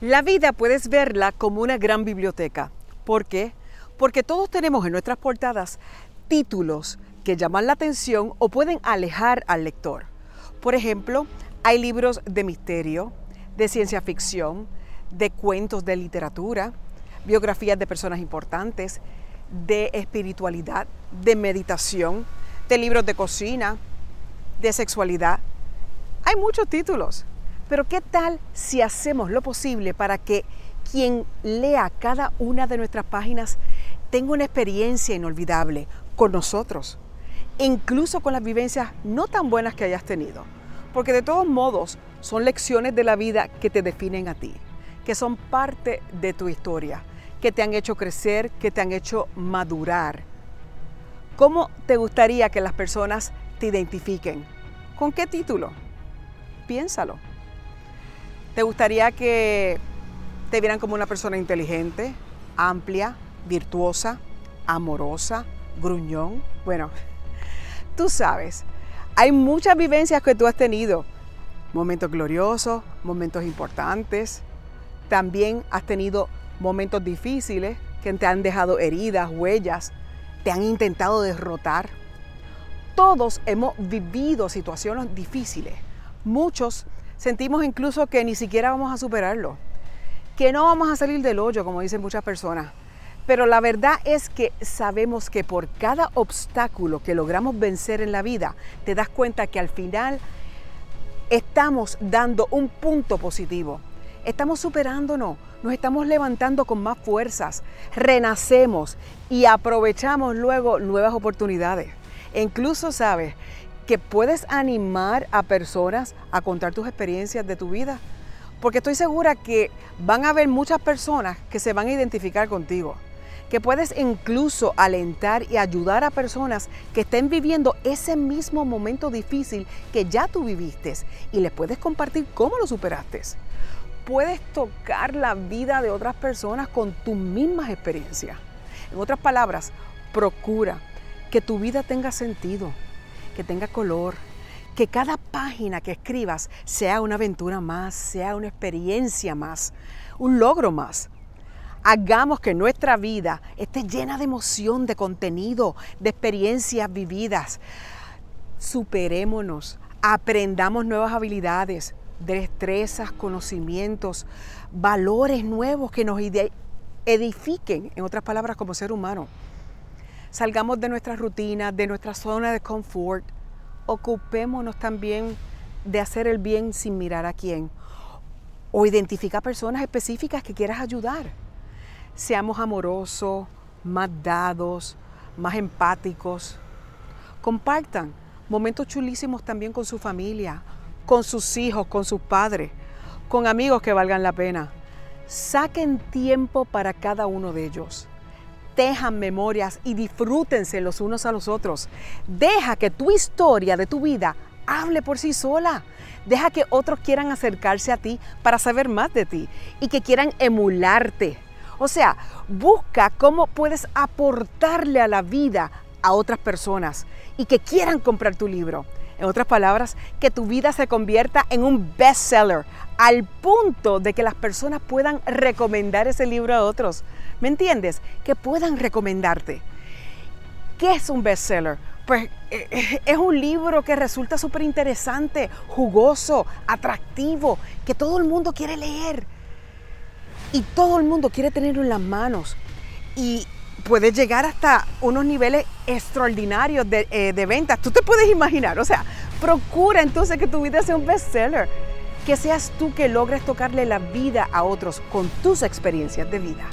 La vida puedes verla como una gran biblioteca. ¿Por qué? Porque todos tenemos en nuestras portadas títulos que llaman la atención o pueden alejar al lector. Por ejemplo, hay libros de misterio, de ciencia ficción, de cuentos de literatura, biografías de personas importantes, de espiritualidad, de meditación, de libros de cocina, de sexualidad. Hay muchos títulos. Pero ¿qué tal si hacemos lo posible para que quien lea cada una de nuestras páginas tenga una experiencia inolvidable con nosotros? Incluso con las vivencias no tan buenas que hayas tenido. Porque de todos modos son lecciones de la vida que te definen a ti, que son parte de tu historia, que te han hecho crecer, que te han hecho madurar. ¿Cómo te gustaría que las personas te identifiquen? ¿Con qué título? Piénsalo. ¿Te gustaría que te vieran como una persona inteligente, amplia, virtuosa, amorosa, gruñón? Bueno, tú sabes, hay muchas vivencias que tú has tenido, momentos gloriosos, momentos importantes, también has tenido momentos difíciles que te han dejado heridas, huellas, te han intentado derrotar. Todos hemos vivido situaciones difíciles, muchos sentimos incluso que ni siquiera vamos a superarlo, que no vamos a salir del hoyo, como dicen muchas personas. Pero la verdad es que sabemos que por cada obstáculo que logramos vencer en la vida, te das cuenta que al final estamos dando un punto positivo. Estamos superándonos, nos estamos levantando con más fuerzas, renacemos y aprovechamos luego nuevas oportunidades. E incluso, ¿sabes? Que puedes animar a personas a contar tus experiencias de tu vida. Porque estoy segura que van a haber muchas personas que se van a identificar contigo. Que puedes incluso alentar y ayudar a personas que estén viviendo ese mismo momento difícil que ya tú viviste y les puedes compartir cómo lo superaste. Puedes tocar la vida de otras personas con tus mismas experiencias. En otras palabras, procura que tu vida tenga sentido, que tenga color, que cada página que escribas sea una aventura más, sea una experiencia más, un logro más. Hagamos que nuestra vida esté llena de emoción, de contenido, de experiencias vividas. Superémonos, aprendamos nuevas habilidades, destrezas, conocimientos, valores nuevos que nos edifiquen, en otras palabras, como ser humano. Salgamos de nuestra rutina, de nuestra zona de confort. Ocupémonos también de hacer el bien sin mirar a quién. O identifica personas específicas que quieras ayudar. Seamos amorosos, más dados, más empáticos. Compartan momentos chulísimos también con su familia, con sus hijos, con sus padres, con amigos que valgan la pena. Saquen tiempo para cada uno de ellos tejan memorias y disfrútense los unos a los otros. Deja que tu historia de tu vida hable por sí sola. Deja que otros quieran acercarse a ti para saber más de ti y que quieran emularte. O sea, busca cómo puedes aportarle a la vida a otras personas y que quieran comprar tu libro. En otras palabras, que tu vida se convierta en un bestseller al punto de que las personas puedan recomendar ese libro a otros. ¿Me entiendes? Que puedan recomendarte. ¿Qué es un bestseller? Pues eh, es un libro que resulta súper interesante, jugoso, atractivo, que todo el mundo quiere leer. Y todo el mundo quiere tenerlo en las manos. Y puede llegar hasta unos niveles extraordinarios de, eh, de ventas. Tú te puedes imaginar. O sea, procura entonces que tu vida sea un bestseller. Que seas tú que logres tocarle la vida a otros con tus experiencias de vida.